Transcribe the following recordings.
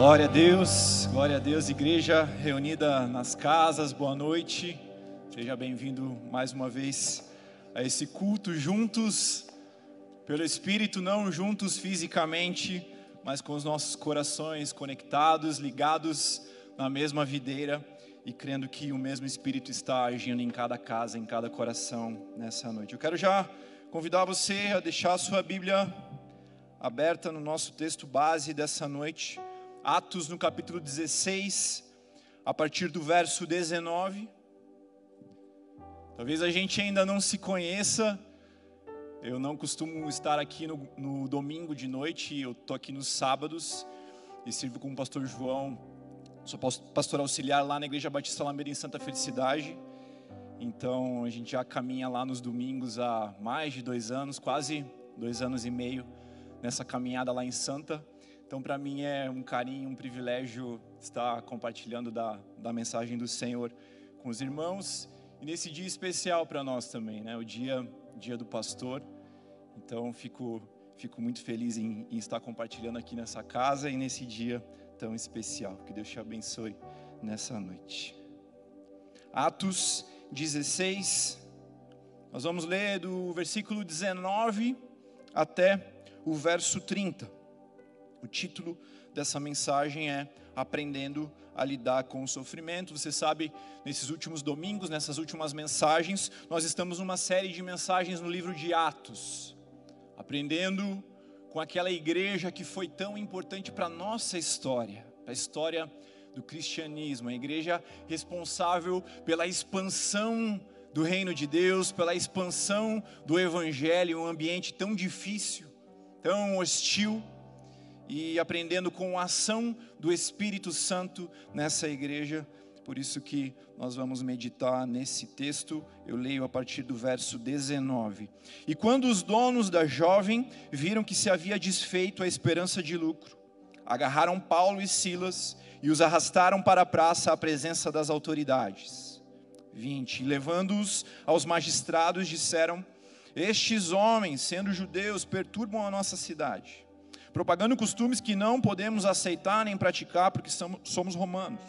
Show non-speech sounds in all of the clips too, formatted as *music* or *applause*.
Glória a Deus, glória a Deus, igreja reunida nas casas, boa noite. Seja bem-vindo mais uma vez a esse culto juntos, pelo Espírito, não juntos fisicamente, mas com os nossos corações conectados, ligados na mesma videira e crendo que o mesmo Espírito está agindo em cada casa, em cada coração nessa noite. Eu quero já convidar você a deixar a sua Bíblia aberta no nosso texto base dessa noite, Atos no capítulo 16, a partir do verso 19. Talvez a gente ainda não se conheça. Eu não costumo estar aqui no, no domingo de noite, eu estou aqui nos sábados e sirvo com o pastor João. Sou pastor auxiliar lá na Igreja Batista Lameira em Santa Felicidade. Então a gente já caminha lá nos domingos há mais de dois anos, quase dois anos e meio nessa caminhada lá em Santa. Então, para mim é um carinho, um privilégio estar compartilhando da, da mensagem do Senhor com os irmãos. E nesse dia especial para nós também, né? o dia, dia do pastor. Então, fico, fico muito feliz em, em estar compartilhando aqui nessa casa e nesse dia tão especial. Que Deus te abençoe nessa noite. Atos 16, nós vamos ler do versículo 19 até o verso 30. O título dessa mensagem é Aprendendo a lidar com o sofrimento. Você sabe, nesses últimos domingos, nessas últimas mensagens, nós estamos numa série de mensagens no livro de Atos, aprendendo com aquela igreja que foi tão importante para a nossa história, para a história do cristianismo, a igreja responsável pela expansão do reino de Deus, pela expansão do evangelho em um ambiente tão difícil tão hostil e aprendendo com a ação do Espírito Santo nessa igreja. Por isso que nós vamos meditar nesse texto. Eu leio a partir do verso 19. E quando os donos da jovem viram que se havia desfeito a esperança de lucro, agarraram Paulo e Silas e os arrastaram para a praça à presença das autoridades. 20. Levando-os aos magistrados, disseram: estes homens, sendo judeus, perturbam a nossa cidade, propagando costumes que não podemos aceitar nem praticar porque somos romanos.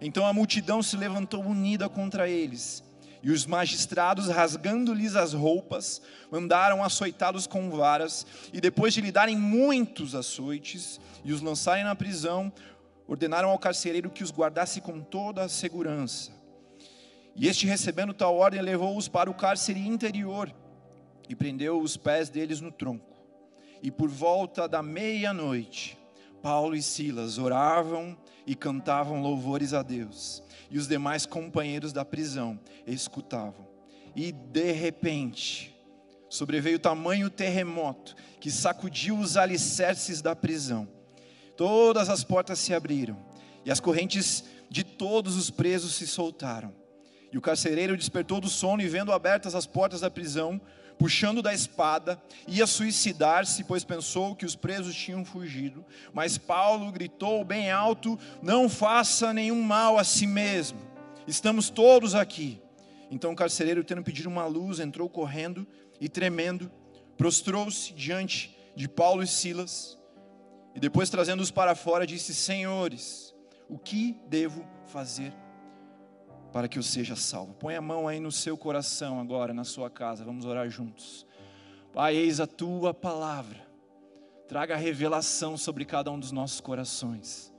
Então a multidão se levantou unida contra eles, e os magistrados, rasgando-lhes as roupas, mandaram açoitá-los com varas, e depois de lhe darem muitos açoites e os lançarem na prisão, ordenaram ao carcereiro que os guardasse com toda a segurança. E este, recebendo tal ordem, levou-os para o cárcere interior e prendeu os pés deles no tronco. E por volta da meia-noite, Paulo e Silas oravam e cantavam louvores a Deus, e os demais companheiros da prisão escutavam. E de repente, sobreveio tamanho terremoto que sacudiu os alicerces da prisão. Todas as portas se abriram, e as correntes de todos os presos se soltaram. E o carcereiro despertou do sono e, vendo abertas as portas da prisão, puxando da espada, ia suicidar-se, pois pensou que os presos tinham fugido. Mas Paulo gritou bem alto: Não faça nenhum mal a si mesmo, estamos todos aqui. Então o carcereiro, tendo pedido uma luz, entrou correndo e tremendo, prostrou-se diante de Paulo e Silas, e depois, trazendo-os para fora, disse: Senhores, o que devo fazer para que eu seja salvo. Põe a mão aí no seu coração agora, na sua casa, vamos orar juntos. Pai, eis a tua palavra, traga revelação sobre cada um dos nossos corações.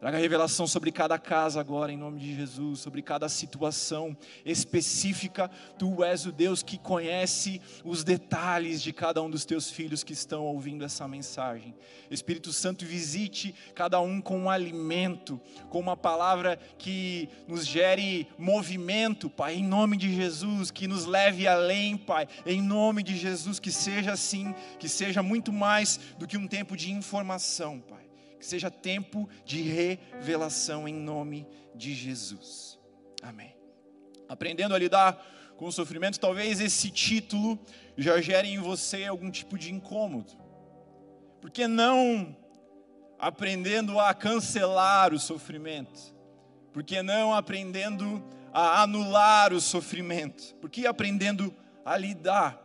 Traga revelação sobre cada casa agora, em nome de Jesus, sobre cada situação específica. Tu és o Deus que conhece os detalhes de cada um dos teus filhos que estão ouvindo essa mensagem. Espírito Santo, visite cada um com um alimento, com uma palavra que nos gere movimento, Pai, em nome de Jesus, que nos leve além, Pai, em nome de Jesus, que seja assim, que seja muito mais do que um tempo de informação, Pai que seja tempo de revelação em nome de Jesus. Amém. Aprendendo a lidar com o sofrimento, talvez esse título já gere em você algum tipo de incômodo. Por que não aprendendo a cancelar o sofrimento? Por que não aprendendo a anular o sofrimento? Por que aprendendo a lidar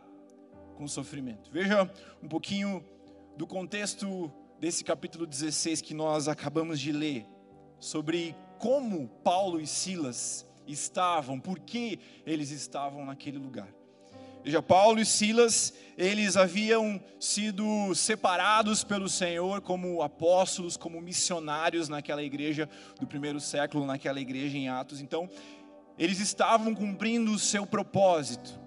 com o sofrimento? Veja um pouquinho do contexto desse capítulo 16 que nós acabamos de ler, sobre como Paulo e Silas estavam, por que eles estavam naquele lugar. Veja, Paulo e Silas, eles haviam sido separados pelo Senhor como apóstolos, como missionários naquela igreja do primeiro século, naquela igreja em Atos. Então, eles estavam cumprindo o seu propósito.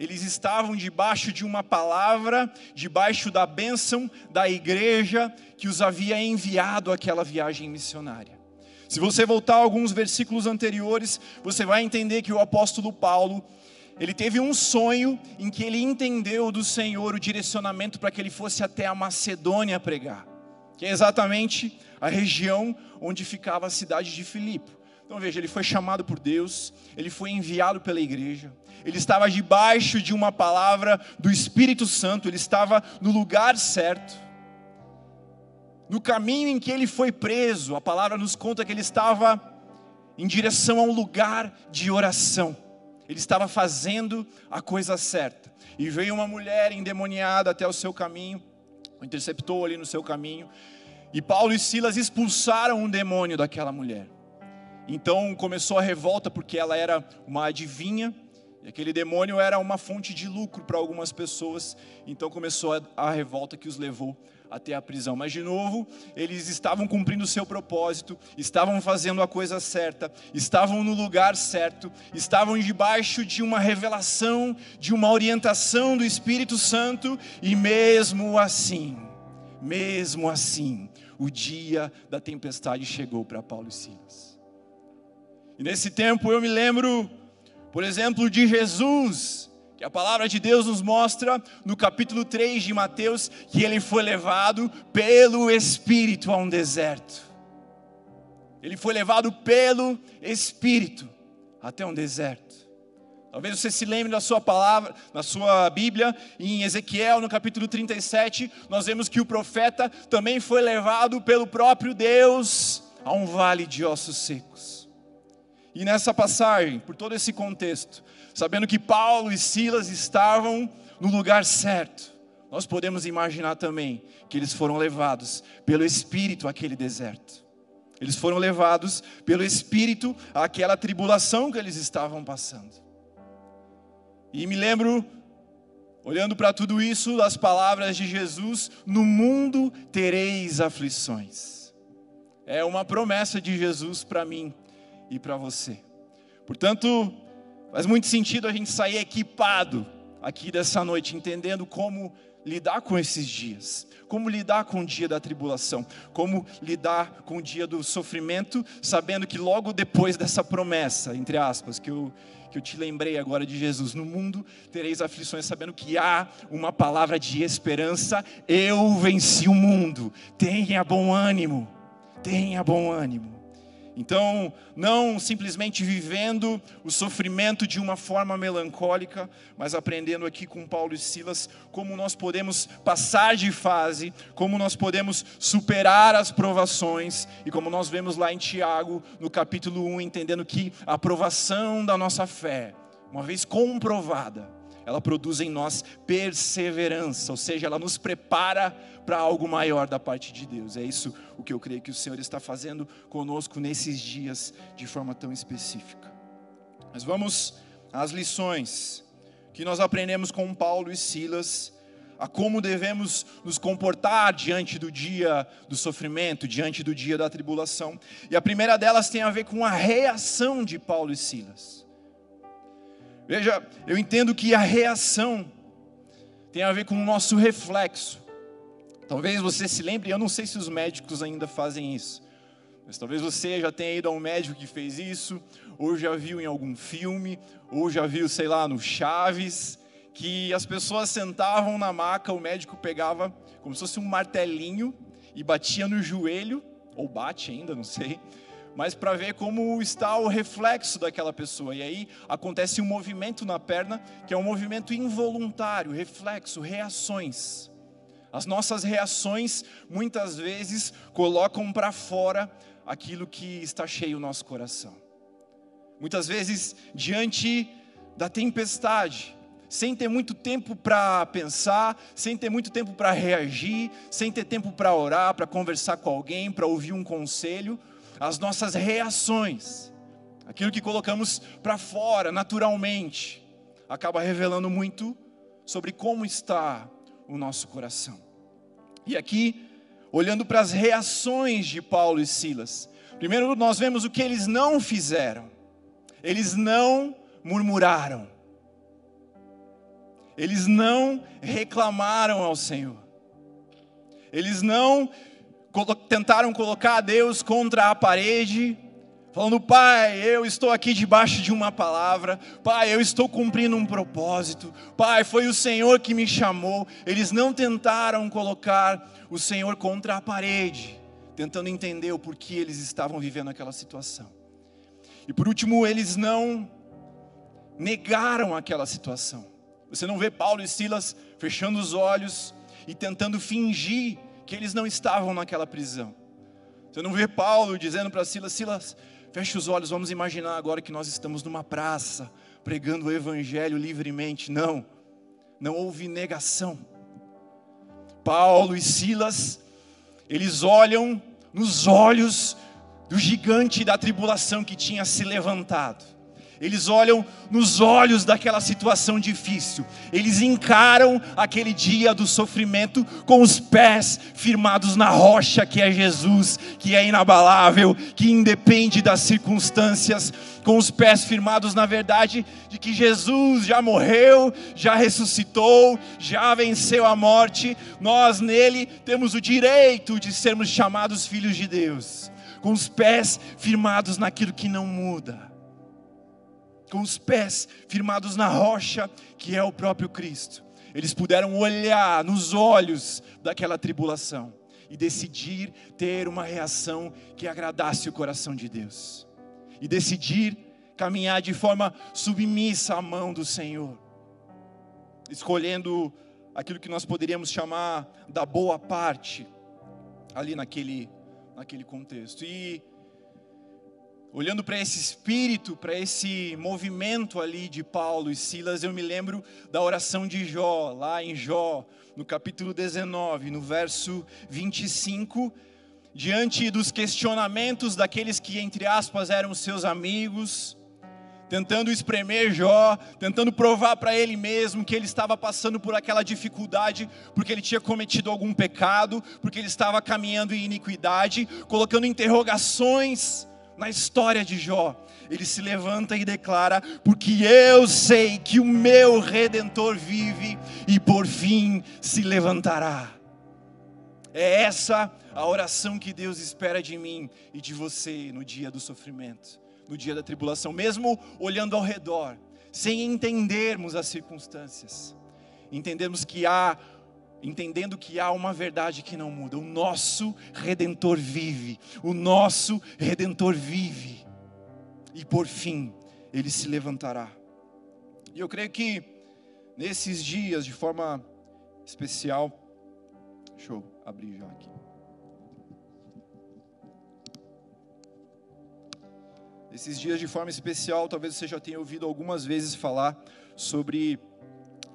Eles estavam debaixo de uma palavra, debaixo da bênção da igreja que os havia enviado àquela viagem missionária. Se você voltar alguns versículos anteriores, você vai entender que o apóstolo Paulo, ele teve um sonho em que ele entendeu do Senhor o direcionamento para que ele fosse até a Macedônia pregar, que é exatamente a região onde ficava a cidade de Filipe. Então veja, ele foi chamado por Deus, ele foi enviado pela igreja, ele estava debaixo de uma palavra do Espírito Santo, ele estava no lugar certo no caminho em que ele foi preso, a palavra nos conta que ele estava em direção a um lugar de oração. Ele estava fazendo a coisa certa. E veio uma mulher endemoniada até o seu caminho, interceptou ali no seu caminho. E Paulo e Silas expulsaram um demônio daquela mulher. Então começou a revolta, porque ela era uma adivinha, e aquele demônio era uma fonte de lucro para algumas pessoas. Então começou a, a revolta que os levou até a prisão. Mas, de novo, eles estavam cumprindo o seu propósito, estavam fazendo a coisa certa, estavam no lugar certo, estavam debaixo de uma revelação, de uma orientação do Espírito Santo, e mesmo assim, mesmo assim, o dia da tempestade chegou para Paulo e Silas. E nesse tempo eu me lembro, por exemplo, de Jesus que a palavra de Deus nos mostra no capítulo 3 de Mateus que ele foi levado pelo Espírito a um deserto. Ele foi levado pelo Espírito até um deserto. Talvez você se lembre da sua palavra, na sua Bíblia, em Ezequiel, no capítulo 37, nós vemos que o profeta também foi levado pelo próprio Deus a um vale de ossos secos. E nessa passagem, por todo esse contexto, sabendo que Paulo e Silas estavam no lugar certo, nós podemos imaginar também que eles foram levados pelo Espírito àquele deserto. Eles foram levados pelo Espírito àquela tribulação que eles estavam passando. E me lembro, olhando para tudo isso, das palavras de Jesus: No mundo tereis aflições. É uma promessa de Jesus para mim e para você. Portanto, Faz muito sentido a gente sair equipado aqui dessa noite, entendendo como lidar com esses dias, como lidar com o dia da tribulação, como lidar com o dia do sofrimento, sabendo que logo depois dessa promessa, entre aspas, que eu, que eu te lembrei agora de Jesus, no mundo tereis aflições, sabendo que há uma palavra de esperança, eu venci o mundo, tenha bom ânimo, tenha bom ânimo. Então, não simplesmente vivendo o sofrimento de uma forma melancólica, mas aprendendo aqui com Paulo e Silas como nós podemos passar de fase, como nós podemos superar as provações, e como nós vemos lá em Tiago, no capítulo 1, entendendo que a aprovação da nossa fé, uma vez comprovada, ela produz em nós perseverança, ou seja, ela nos prepara para algo maior da parte de Deus. É isso o que eu creio que o Senhor está fazendo conosco nesses dias de forma tão específica. Mas vamos às lições que nós aprendemos com Paulo e Silas, a como devemos nos comportar diante do dia do sofrimento, diante do dia da tribulação. E a primeira delas tem a ver com a reação de Paulo e Silas. Veja, eu entendo que a reação tem a ver com o nosso reflexo. Talvez você se lembre, eu não sei se os médicos ainda fazem isso, mas talvez você já tenha ido a um médico que fez isso, ou já viu em algum filme, ou já viu, sei lá, no Chaves, que as pessoas sentavam na maca, o médico pegava como se fosse um martelinho e batia no joelho, ou bate ainda, não sei, mas para ver como está o reflexo daquela pessoa. E aí acontece um movimento na perna, que é um movimento involuntário, reflexo, reações. As nossas reações muitas vezes colocam para fora aquilo que está cheio no nosso coração. Muitas vezes, diante da tempestade, sem ter muito tempo para pensar, sem ter muito tempo para reagir, sem ter tempo para orar, para conversar com alguém, para ouvir um conselho, as nossas reações, aquilo que colocamos para fora naturalmente, acaba revelando muito sobre como está o nosso coração. E aqui, olhando para as reações de Paulo e Silas, primeiro nós vemos o que eles não fizeram, eles não murmuraram, eles não reclamaram ao Senhor, eles não tentaram colocar Deus contra a parede, falando: Pai, eu estou aqui debaixo de uma palavra, Pai, eu estou cumprindo um propósito, Pai, foi o Senhor que me chamou. Eles não tentaram colocar o Senhor contra a parede, tentando entender o porquê eles estavam vivendo aquela situação. E por último, eles não negaram aquela situação. Você não vê Paulo e Silas fechando os olhos e tentando fingir que eles não estavam naquela prisão. Você não vê Paulo dizendo para Silas: Silas, feche os olhos, vamos imaginar agora que nós estamos numa praça, pregando o evangelho livremente. Não, não houve negação. Paulo e Silas, eles olham nos olhos do gigante da tribulação que tinha se levantado eles olham nos olhos daquela situação difícil, eles encaram aquele dia do sofrimento com os pés firmados na rocha que é Jesus, que é inabalável, que independe das circunstâncias, com os pés firmados na verdade de que Jesus já morreu, já ressuscitou, já venceu a morte, nós nele temos o direito de sermos chamados filhos de Deus, com os pés firmados naquilo que não muda com os pés firmados na rocha, que é o próprio Cristo. Eles puderam olhar nos olhos daquela tribulação e decidir ter uma reação que agradasse o coração de Deus. E decidir caminhar de forma submissa à mão do Senhor, escolhendo aquilo que nós poderíamos chamar da boa parte ali naquele naquele contexto. E Olhando para esse espírito, para esse movimento ali de Paulo e Silas, eu me lembro da oração de Jó, lá em Jó, no capítulo 19, no verso 25, diante dos questionamentos daqueles que, entre aspas, eram seus amigos, tentando espremer Jó, tentando provar para ele mesmo que ele estava passando por aquela dificuldade, porque ele tinha cometido algum pecado, porque ele estava caminhando em iniquidade, colocando interrogações na história de Jó, ele se levanta e declara: Porque eu sei que o meu redentor vive e por fim se levantará. É essa a oração que Deus espera de mim e de você no dia do sofrimento, no dia da tribulação, mesmo olhando ao redor, sem entendermos as circunstâncias, entendemos que há entendendo que há uma verdade que não muda: o nosso redentor vive, o nosso redentor vive, e por fim ele se levantará. E eu creio que nesses dias, de forma especial, deixa eu abrir já aqui. Nesses dias de forma especial, talvez você já tenha ouvido algumas vezes falar sobre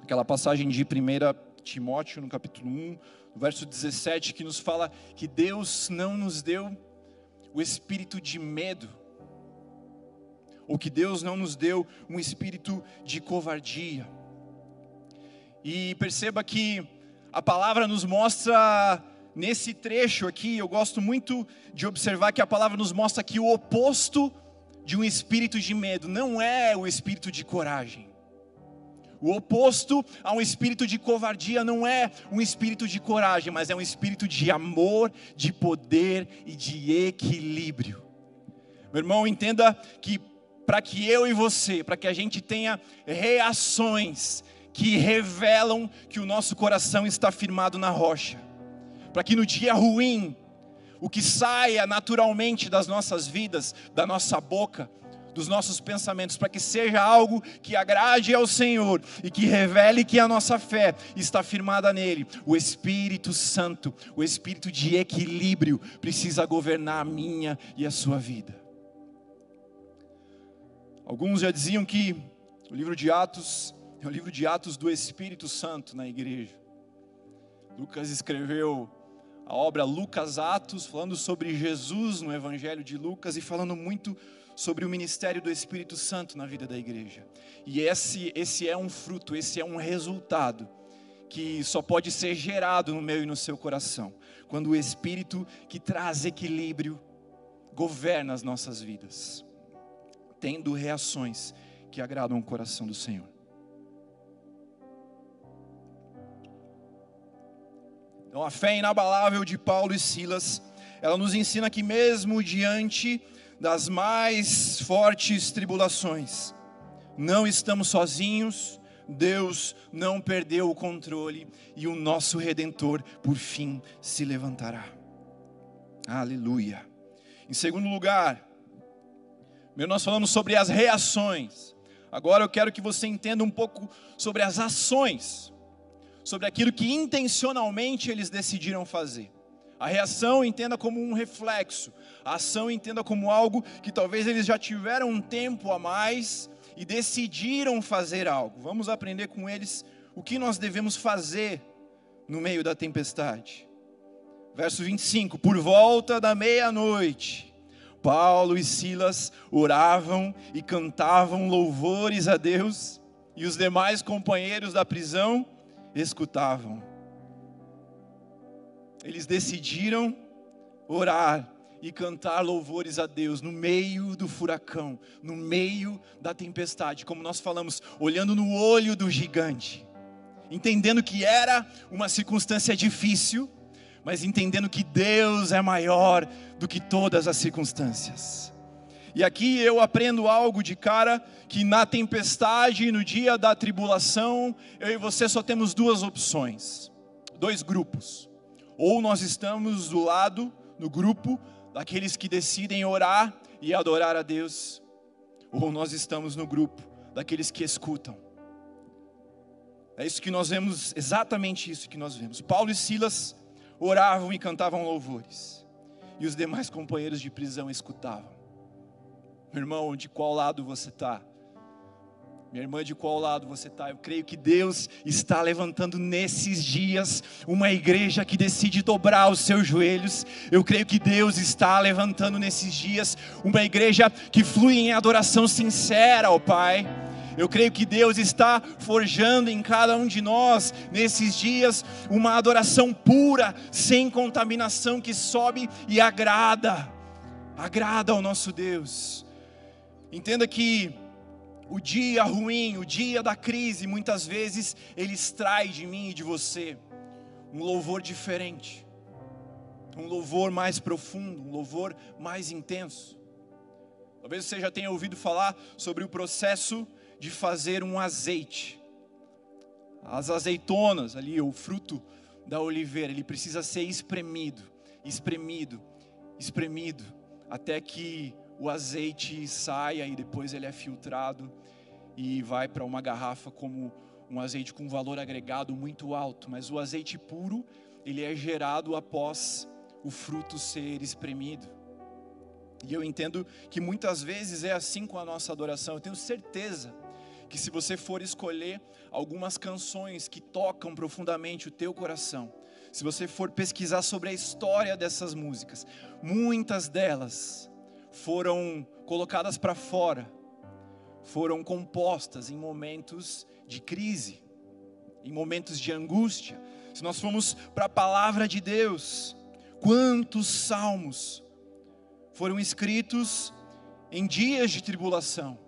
aquela passagem de 1 Timóteo, no capítulo 1, no verso 17, que nos fala que Deus não nos deu o espírito de medo, ou que Deus não nos deu um espírito de covardia. E perceba que a palavra nos mostra nesse trecho aqui, eu gosto muito de observar que a palavra nos mostra que o oposto de um espírito de medo não é o espírito de coragem. O oposto a um espírito de covardia não é um espírito de coragem, mas é um espírito de amor, de poder e de equilíbrio. Meu irmão, entenda que para que eu e você, para que a gente tenha reações que revelam que o nosso coração está firmado na rocha, para que no dia ruim, o que saia naturalmente das nossas vidas, da nossa boca, dos nossos pensamentos, para que seja algo que agrade ao Senhor e que revele que a nossa fé está firmada nele. O Espírito Santo, o espírito de equilíbrio, precisa governar a minha e a sua vida. Alguns já diziam que o livro de Atos É o livro de Atos do Espírito Santo na igreja. Lucas escreveu a obra Lucas Atos, falando sobre Jesus no Evangelho de Lucas e falando muito sobre o ministério do Espírito Santo na vida da igreja. E esse, esse é um fruto, esse é um resultado que só pode ser gerado no meu e no seu coração, quando o Espírito que traz equilíbrio governa as nossas vidas, tendo reações que agradam o coração do Senhor. Então, a fé inabalável de Paulo e Silas, ela nos ensina que, mesmo diante das mais fortes tribulações, não estamos sozinhos, Deus não perdeu o controle e o nosso redentor, por fim, se levantará. Aleluia. Em segundo lugar, nós falamos sobre as reações. Agora eu quero que você entenda um pouco sobre as ações sobre aquilo que intencionalmente eles decidiram fazer. A reação entenda como um reflexo, a ação entenda como algo que talvez eles já tiveram um tempo a mais e decidiram fazer algo. Vamos aprender com eles o que nós devemos fazer no meio da tempestade. Verso 25: Por volta da meia-noite, Paulo e Silas oravam e cantavam louvores a Deus, e os demais companheiros da prisão escutavam. Eles decidiram orar e cantar louvores a Deus no meio do furacão, no meio da tempestade, como nós falamos, olhando no olho do gigante, entendendo que era uma circunstância difícil, mas entendendo que Deus é maior do que todas as circunstâncias. E aqui eu aprendo algo de cara que na tempestade, no dia da tribulação, eu e você só temos duas opções, dois grupos. Ou nós estamos do lado, no grupo daqueles que decidem orar e adorar a Deus, ou nós estamos no grupo daqueles que escutam. É isso que nós vemos, exatamente isso que nós vemos. Paulo e Silas oravam e cantavam louvores, e os demais companheiros de prisão escutavam. Meu irmão, de qual lado você está? Minha irmã, de qual lado você está? Eu creio que Deus está levantando nesses dias uma igreja que decide dobrar os seus joelhos. Eu creio que Deus está levantando nesses dias uma igreja que flui em adoração sincera ao Pai. Eu creio que Deus está forjando em cada um de nós, nesses dias, uma adoração pura, sem contaminação, que sobe e agrada, agrada ao nosso Deus. Entenda que o dia ruim, o dia da crise, muitas vezes ele extrai de mim e de você um louvor diferente, um louvor mais profundo, um louvor mais intenso. Talvez você já tenha ouvido falar sobre o processo de fazer um azeite. As azeitonas ali, o fruto da oliveira, ele precisa ser espremido, espremido, espremido, até que o azeite saia e depois ele é filtrado e vai para uma garrafa como um azeite com valor agregado muito alto, mas o azeite puro, ele é gerado após o fruto ser espremido. E eu entendo que muitas vezes é assim com a nossa adoração. Eu tenho certeza que se você for escolher algumas canções que tocam profundamente o teu coração, se você for pesquisar sobre a história dessas músicas, muitas delas foram colocadas para fora, foram compostas em momentos de crise, em momentos de angústia. Se nós formos para a palavra de Deus, quantos salmos foram escritos em dias de tribulação?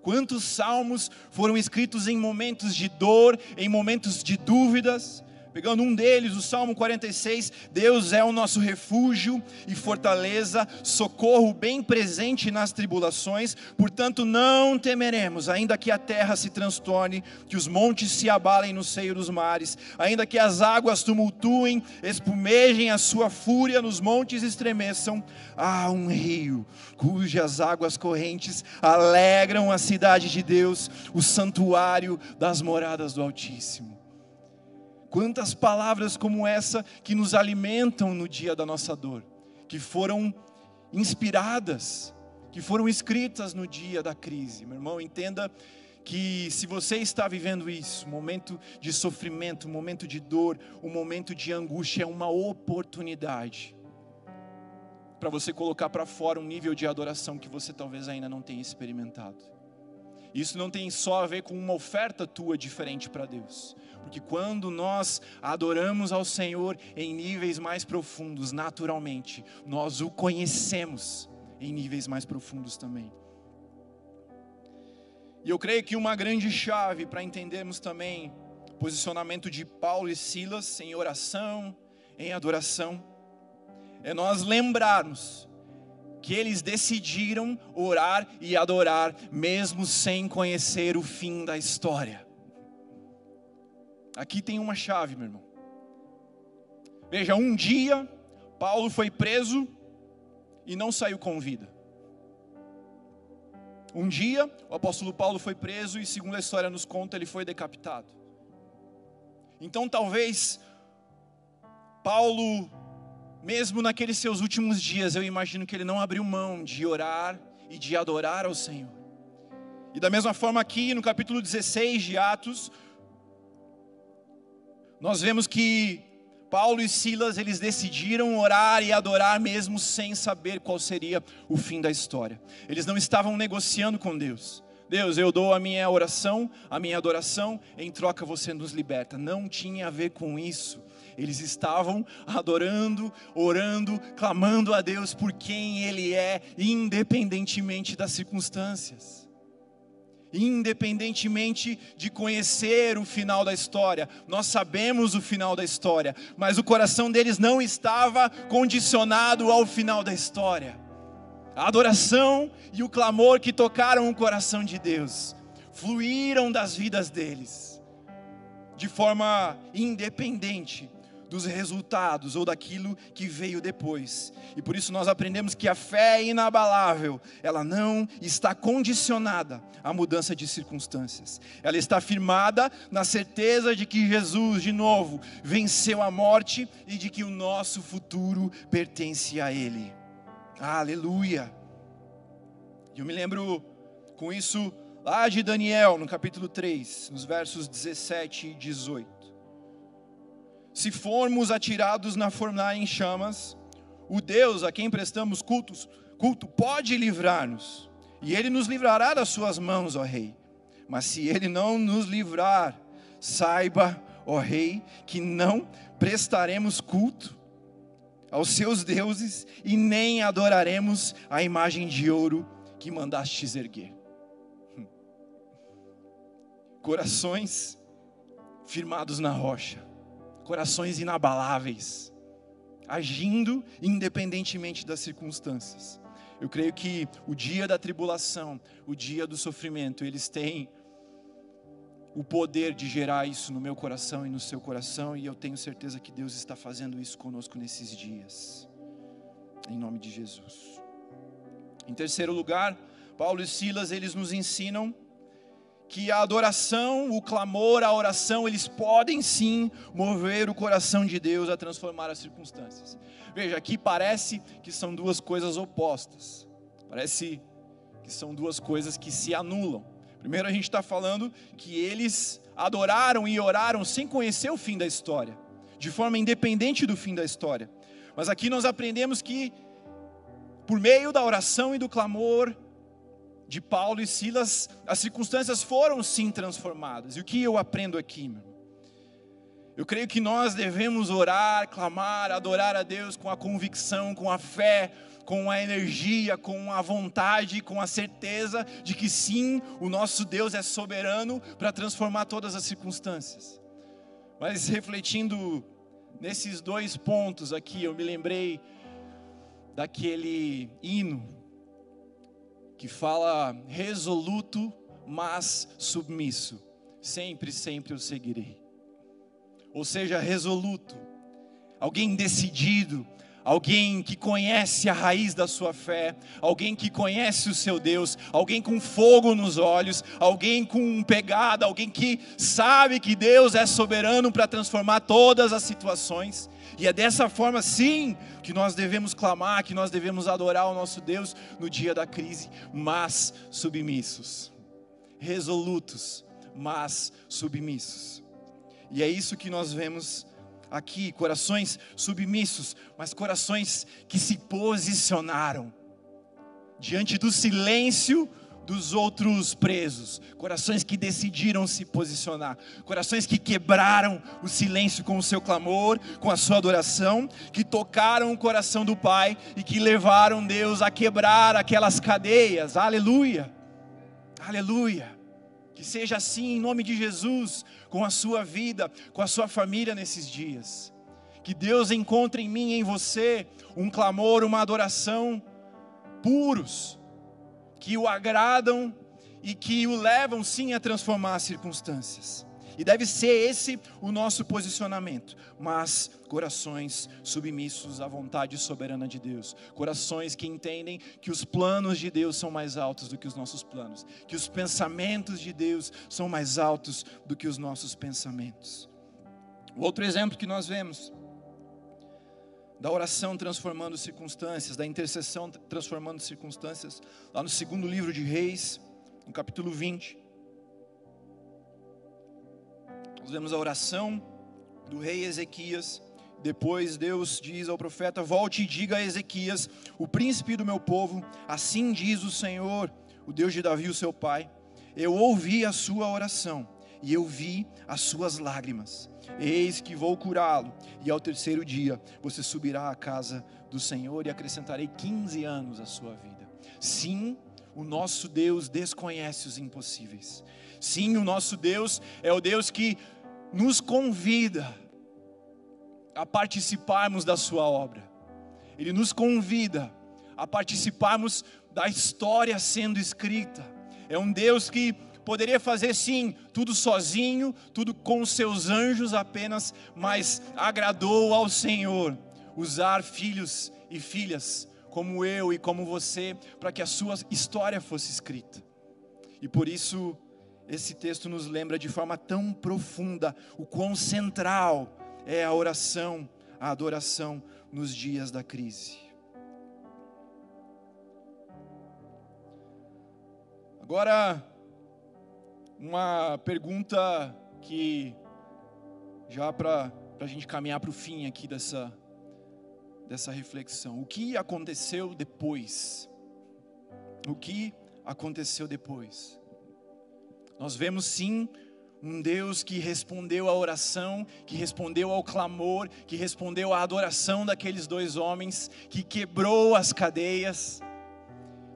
Quantos salmos foram escritos em momentos de dor, em momentos de dúvidas? Pegando um deles, o Salmo 46, Deus é o nosso refúgio e fortaleza, socorro bem presente nas tribulações, portanto não temeremos, ainda que a terra se transtorne, que os montes se abalem no seio dos mares, ainda que as águas tumultuem, espumejem a sua fúria, nos montes estremeçam. Há um rio cujas águas correntes alegram a cidade de Deus, o santuário das moradas do Altíssimo. Quantas palavras como essa que nos alimentam no dia da nossa dor, que foram inspiradas, que foram escritas no dia da crise. Meu irmão, entenda que se você está vivendo isso, momento de sofrimento, momento de dor, um momento de angústia, é uma oportunidade para você colocar para fora um nível de adoração que você talvez ainda não tenha experimentado. Isso não tem só a ver com uma oferta tua diferente para Deus, porque quando nós adoramos ao Senhor em níveis mais profundos, naturalmente, nós o conhecemos em níveis mais profundos também. E eu creio que uma grande chave para entendermos também o posicionamento de Paulo e Silas em oração, em adoração, é nós lembrarmos que eles decidiram orar e adorar, mesmo sem conhecer o fim da história. Aqui tem uma chave, meu irmão. Veja, um dia Paulo foi preso e não saiu com vida. Um dia o apóstolo Paulo foi preso e, segundo a história nos conta, ele foi decapitado. Então, talvez Paulo mesmo naqueles seus últimos dias, eu imagino que ele não abriu mão de orar e de adorar ao Senhor. E da mesma forma, aqui no capítulo 16 de Atos, nós vemos que Paulo e Silas, eles decidiram orar e adorar mesmo sem saber qual seria o fim da história. Eles não estavam negociando com Deus. Deus, eu dou a minha oração, a minha adoração, em troca você nos liberta. Não tinha a ver com isso. Eles estavam adorando, orando, clamando a Deus por quem Ele é, independentemente das circunstâncias independentemente de conhecer o final da história. Nós sabemos o final da história, mas o coração deles não estava condicionado ao final da história. A adoração e o clamor que tocaram o coração de Deus fluíram das vidas deles de forma independente dos resultados ou daquilo que veio depois. E por isso nós aprendemos que a fé é inabalável, ela não está condicionada à mudança de circunstâncias. Ela está firmada na certeza de que Jesus, de novo, venceu a morte e de que o nosso futuro pertence a Ele. Aleluia! Eu me lembro com isso lá de Daniel, no capítulo 3, nos versos 17 e 18 se formos atirados na fornalha em chamas, o Deus a quem prestamos cultos, culto pode livrar-nos, e ele nos livrará das suas mãos, ó rei. Mas se ele não nos livrar, saiba, ó rei, que não prestaremos culto aos seus deuses e nem adoraremos a imagem de ouro que mandastes erguer. Hum. Corações firmados na rocha corações inabaláveis, agindo independentemente das circunstâncias. Eu creio que o dia da tribulação, o dia do sofrimento, eles têm o poder de gerar isso no meu coração e no seu coração, e eu tenho certeza que Deus está fazendo isso conosco nesses dias, em nome de Jesus. Em terceiro lugar, Paulo e Silas, eles nos ensinam que a adoração, o clamor, a oração, eles podem sim mover o coração de Deus a transformar as circunstâncias. Veja, aqui parece que são duas coisas opostas. Parece que são duas coisas que se anulam. Primeiro, a gente está falando que eles adoraram e oraram sem conhecer o fim da história, de forma independente do fim da história. Mas aqui nós aprendemos que, por meio da oração e do clamor, de Paulo e Silas, as circunstâncias foram sim transformadas. E o que eu aprendo aqui, meu? Eu creio que nós devemos orar, clamar, adorar a Deus com a convicção, com a fé, com a energia, com a vontade, com a certeza de que sim, o nosso Deus é soberano para transformar todas as circunstâncias. Mas refletindo nesses dois pontos aqui, eu me lembrei daquele hino que fala resoluto, mas submisso. Sempre, sempre eu seguirei. Ou seja, resoluto, alguém decidido, alguém que conhece a raiz da sua fé, alguém que conhece o seu Deus, alguém com fogo nos olhos, alguém com pegada, alguém que sabe que Deus é soberano para transformar todas as situações. E é dessa forma, sim, que nós devemos clamar, que nós devemos adorar o nosso Deus no dia da crise, mas submissos. resolutos, mas submissos. E é isso que nós vemos aqui: corações submissos, mas corações que se posicionaram diante do silêncio dos outros presos, corações que decidiram se posicionar, corações que quebraram o silêncio com o seu clamor, com a sua adoração, que tocaram o coração do Pai e que levaram Deus a quebrar aquelas cadeias. Aleluia! Aleluia! Que seja assim em nome de Jesus, com a sua vida, com a sua família nesses dias. Que Deus encontre em mim e em você um clamor, uma adoração puros que o agradam e que o levam sim a transformar as circunstâncias. E deve ser esse o nosso posicionamento. Mas corações submissos à vontade soberana de Deus. Corações que entendem que os planos de Deus são mais altos do que os nossos planos. Que os pensamentos de Deus são mais altos do que os nossos pensamentos. O outro exemplo que nós vemos da oração transformando circunstâncias, da intercessão transformando circunstâncias, lá no segundo livro de Reis, no capítulo 20. Nós vemos a oração do rei Ezequias. Depois Deus diz ao profeta: Volte e diga a Ezequias, o príncipe do meu povo, assim diz o Senhor, o Deus de Davi, o seu pai: Eu ouvi a sua oração e eu vi as suas lágrimas. Eis que vou curá-lo, e ao terceiro dia você subirá à casa do Senhor e acrescentarei 15 anos à sua vida. Sim, o nosso Deus desconhece os impossíveis. Sim, o nosso Deus é o Deus que nos convida a participarmos da Sua obra. Ele nos convida a participarmos da história sendo escrita. É um Deus que poderia fazer sim, tudo sozinho, tudo com seus anjos apenas, mas agradou ao Senhor usar filhos e filhas como eu e como você para que a sua história fosse escrita. E por isso esse texto nos lembra de forma tão profunda o quão central é a oração, a adoração nos dias da crise. Agora, uma pergunta que já para a gente caminhar para o fim aqui dessa, dessa reflexão. O que aconteceu depois? O que aconteceu depois? Nós vemos sim um Deus que respondeu à oração, que respondeu ao clamor, que respondeu à adoração daqueles dois homens, que quebrou as cadeias,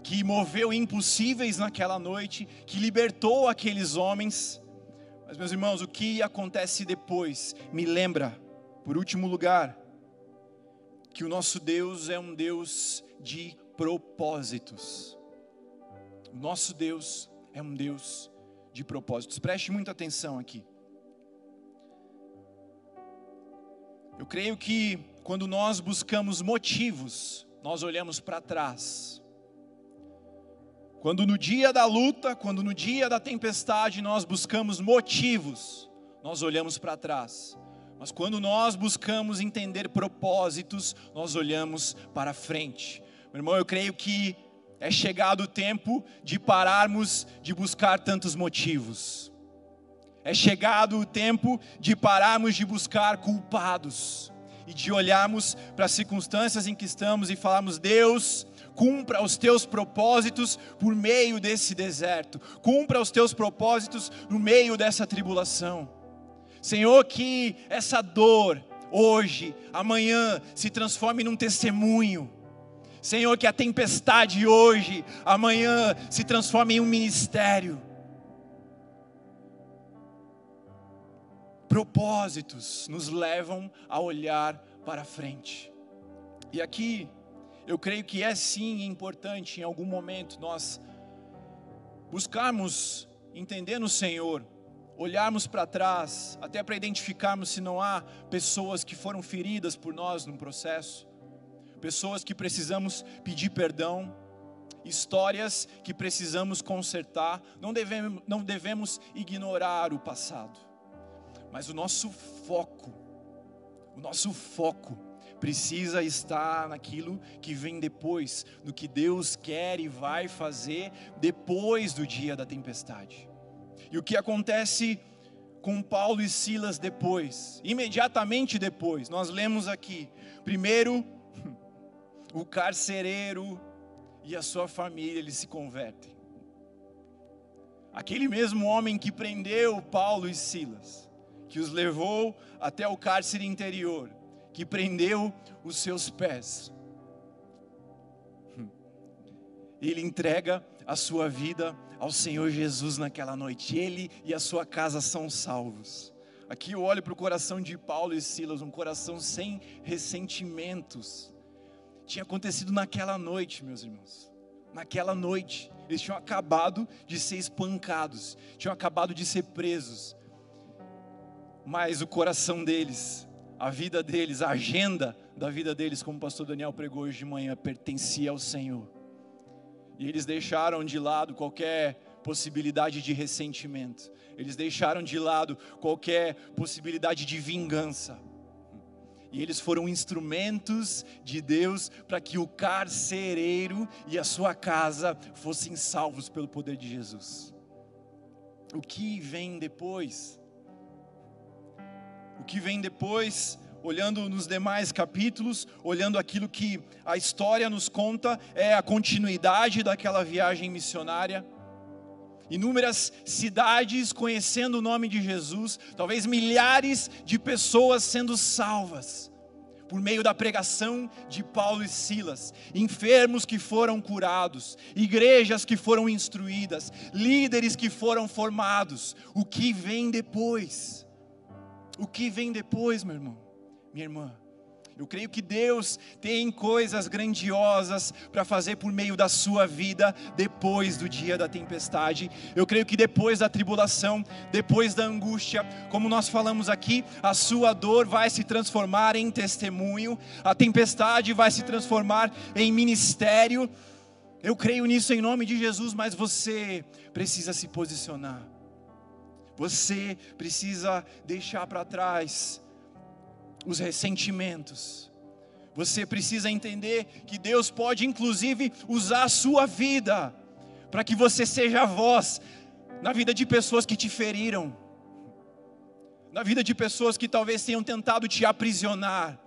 que moveu impossíveis naquela noite, que libertou aqueles homens. Mas, meus irmãos, o que acontece depois me lembra, por último lugar, que o nosso Deus é um Deus de propósitos. O nosso Deus é um Deus de propósitos. Preste muita atenção aqui. Eu creio que quando nós buscamos motivos, nós olhamos para trás quando no dia da luta, quando no dia da tempestade nós buscamos motivos, nós olhamos para trás. Mas quando nós buscamos entender propósitos, nós olhamos para frente. Meu irmão, eu creio que é chegado o tempo de pararmos de buscar tantos motivos. É chegado o tempo de pararmos de buscar culpados e de olharmos para as circunstâncias em que estamos e falarmos: Deus, cumpra os teus propósitos por meio desse deserto, cumpra os teus propósitos no meio dessa tribulação. Senhor, que essa dor, hoje, amanhã, se transforme num testemunho. Senhor, que a tempestade hoje, amanhã, se transforme em um ministério. Propósitos nos levam a olhar para frente. E aqui, eu creio que é sim importante em algum momento nós buscarmos entender no Senhor, olharmos para trás, até para identificarmos se não há pessoas que foram feridas por nós no processo, pessoas que precisamos pedir perdão, histórias que precisamos consertar, não devemos, não devemos ignorar o passado, mas o nosso foco, o nosso foco precisa estar naquilo que vem depois, no que Deus quer e vai fazer depois do dia da tempestade. E o que acontece com Paulo e Silas depois? Imediatamente depois, nós lemos aqui: primeiro, *laughs* o carcereiro e a sua família eles se convertem. Aquele mesmo homem que prendeu Paulo e Silas, que os levou até o cárcere interior, que prendeu os seus pés. Ele entrega a sua vida ao Senhor Jesus naquela noite. Ele e a sua casa são salvos. Aqui eu olho para o coração de Paulo e Silas, um coração sem ressentimentos. Tinha acontecido naquela noite, meus irmãos. Naquela noite, eles tinham acabado de ser espancados, tinham acabado de ser presos. Mas o coração deles, a vida deles, a agenda da vida deles, como o pastor Daniel pregou hoje de manhã, pertencia ao Senhor. E eles deixaram de lado qualquer possibilidade de ressentimento. Eles deixaram de lado qualquer possibilidade de vingança. E eles foram instrumentos de Deus para que o carcereiro e a sua casa fossem salvos pelo poder de Jesus. O que vem depois? O que vem depois olhando nos demais capítulos, olhando aquilo que a história nos conta, é a continuidade daquela viagem missionária. Inúmeras cidades conhecendo o nome de Jesus, talvez milhares de pessoas sendo salvas por meio da pregação de Paulo e Silas, enfermos que foram curados, igrejas que foram instruídas, líderes que foram formados. O que vem depois? O que vem depois, meu irmão? minha irmã. Eu creio que Deus tem coisas grandiosas para fazer por meio da sua vida depois do dia da tempestade. Eu creio que depois da tribulação, depois da angústia, como nós falamos aqui, a sua dor vai se transformar em testemunho, a tempestade vai se transformar em ministério. Eu creio nisso em nome de Jesus, mas você precisa se posicionar. Você precisa deixar para trás os ressentimentos. Você precisa entender que Deus pode, inclusive, usar a sua vida para que você seja a voz na vida de pessoas que te feriram, na vida de pessoas que talvez tenham tentado te aprisionar,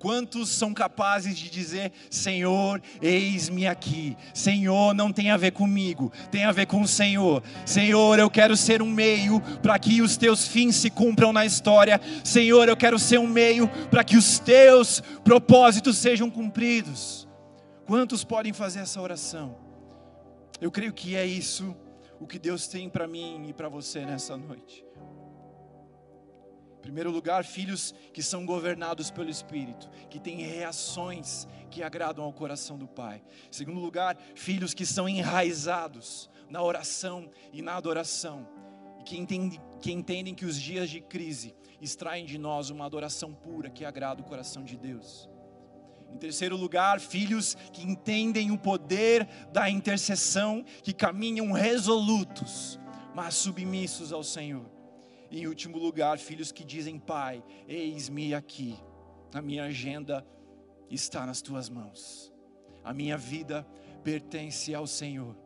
Quantos são capazes de dizer: Senhor, eis-me aqui. Senhor, não tem a ver comigo, tem a ver com o Senhor. Senhor, eu quero ser um meio para que os teus fins se cumpram na história. Senhor, eu quero ser um meio para que os teus propósitos sejam cumpridos. Quantos podem fazer essa oração? Eu creio que é isso o que Deus tem para mim e para você nessa noite. Primeiro lugar, filhos que são governados pelo Espírito, que têm reações que agradam ao coração do Pai. Em segundo lugar, filhos que são enraizados na oração e na adoração, e que entendem, que entendem que os dias de crise extraem de nós uma adoração pura que agrada o coração de Deus. Em terceiro lugar, filhos que entendem o poder da intercessão, que caminham resolutos, mas submissos ao Senhor. E em último lugar, filhos que dizem: Pai, eis-me aqui, a minha agenda está nas tuas mãos, a minha vida pertence ao Senhor.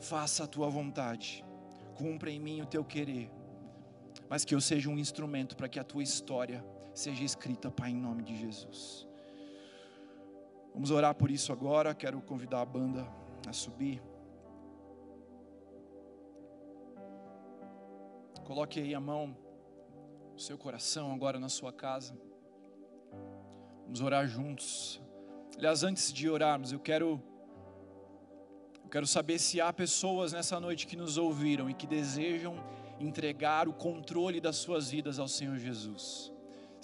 Faça a tua vontade, cumpra em mim o teu querer, mas que eu seja um instrumento para que a tua história seja escrita, Pai, em nome de Jesus. Vamos orar por isso agora. Quero convidar a banda a subir. Coloque aí a mão no seu coração, agora na sua casa. Vamos orar juntos. Aliás, antes de orarmos, eu quero eu quero saber se há pessoas nessa noite que nos ouviram e que desejam entregar o controle das suas vidas ao Senhor Jesus.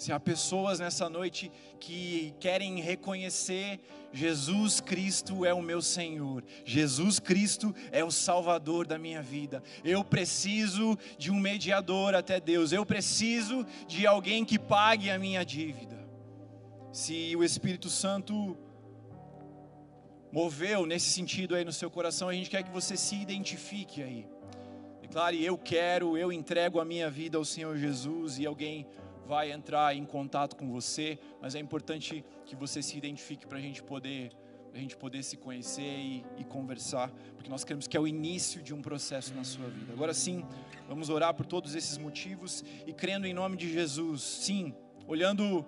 Se há pessoas nessa noite que querem reconhecer Jesus Cristo é o meu Senhor, Jesus Cristo é o Salvador da minha vida. Eu preciso de um mediador até Deus, eu preciso de alguém que pague a minha dívida. Se o Espírito Santo moveu nesse sentido aí no seu coração, a gente quer que você se identifique aí. Declare: Eu quero, eu entrego a minha vida ao Senhor Jesus e alguém vai entrar em contato com você, mas é importante que você se identifique para a gente poder a gente poder se conhecer e, e, conversar, porque nós queremos que é o início de um processo na sua vida. Agora sim, vamos orar por todos esses motivos e crendo em nome de Jesus, sim, olhando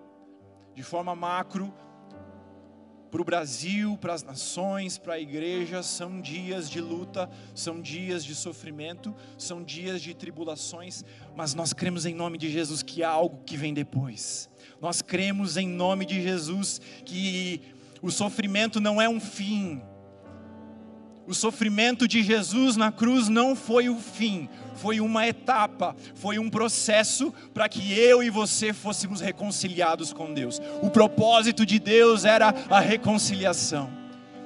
de forma macro para o Brasil, para as nações, para a igreja, são dias de luta, são dias de sofrimento, são dias de tribulações, mas nós cremos em nome de Jesus que há algo que vem depois. Nós cremos em nome de Jesus que o sofrimento não é um fim. O sofrimento de Jesus na cruz não foi o fim, foi uma etapa, foi um processo para que eu e você fôssemos reconciliados com Deus. O propósito de Deus era a reconciliação.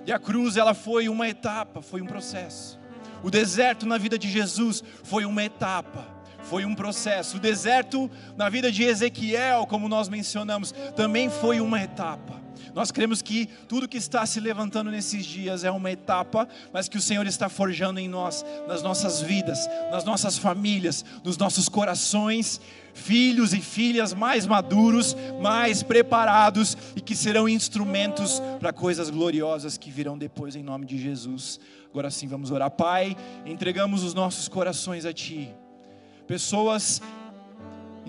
E a cruz ela foi uma etapa, foi um processo. O deserto na vida de Jesus foi uma etapa, foi um processo. O deserto na vida de Ezequiel, como nós mencionamos, também foi uma etapa. Nós cremos que tudo que está se levantando nesses dias é uma etapa, mas que o Senhor está forjando em nós, nas nossas vidas, nas nossas famílias, nos nossos corações, filhos e filhas mais maduros, mais preparados e que serão instrumentos para coisas gloriosas que virão depois em nome de Jesus. Agora sim, vamos orar. Pai, entregamos os nossos corações a Ti. Pessoas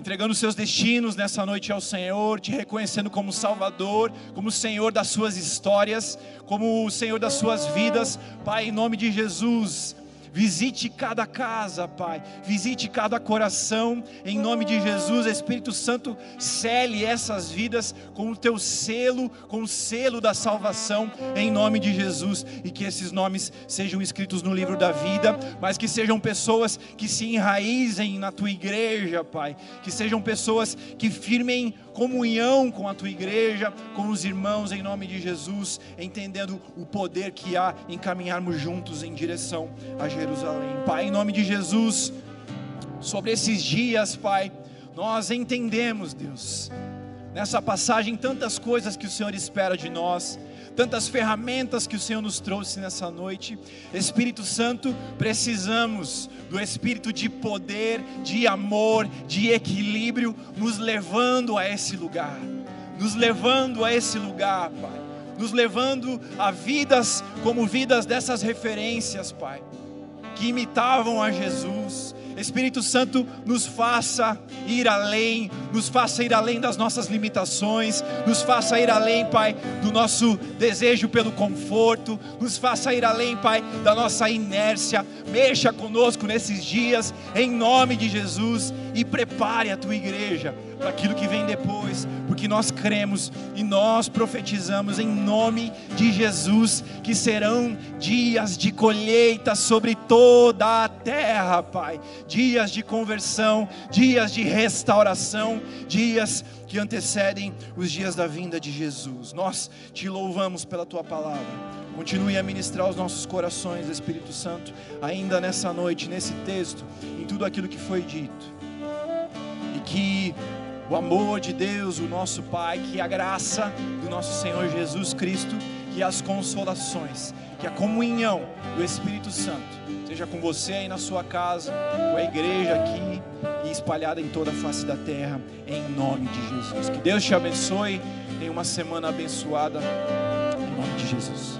entregando seus destinos nessa noite ao Senhor, te reconhecendo como Salvador, como Senhor das suas histórias, como o Senhor das suas vidas, Pai, em nome de Jesus. Visite cada casa, Pai. Visite cada coração. Em nome de Jesus, Espírito Santo, cele essas vidas com o teu selo, com o selo da salvação, em nome de Jesus. E que esses nomes sejam escritos no livro da vida, mas que sejam pessoas que se enraizem na tua igreja, Pai. Que sejam pessoas que firmem comunhão com a tua igreja, com os irmãos, em nome de Jesus, entendendo o poder que há em caminharmos juntos em direção a Jerusalém. Pai, em nome de Jesus, sobre esses dias, Pai, nós entendemos, Deus, nessa passagem, tantas coisas que o Senhor espera de nós tantas ferramentas que o Senhor nos trouxe nessa noite. Espírito Santo, precisamos do espírito de poder, de amor, de equilíbrio, nos levando a esse lugar, nos levando a esse lugar, Pai, nos levando a vidas como vidas dessas referências, Pai, que imitavam a Jesus Espírito Santo, nos faça ir além, nos faça ir além das nossas limitações, nos faça ir além, Pai, do nosso desejo pelo conforto, nos faça ir além, Pai, da nossa inércia. Mexa conosco nesses dias, em nome de Jesus, e prepare a tua igreja para aquilo que vem depois, porque nós cremos e nós profetizamos em nome de Jesus que serão dias de colheita sobre toda a terra, Pai. Dias de conversão, dias de restauração, dias que antecedem os dias da vinda de Jesus. Nós te louvamos pela tua palavra. Continue a ministrar os nossos corações, Espírito Santo, ainda nessa noite, nesse texto, em tudo aquilo que foi dito. E que o amor de Deus, o nosso Pai, que a graça do nosso Senhor Jesus Cristo, que as consolações, que a comunhão do Espírito Santo seja com você aí na sua casa, com a igreja aqui e espalhada em toda a face da terra, em nome de Jesus. Que Deus te abençoe, tenha uma semana abençoada, em nome de Jesus.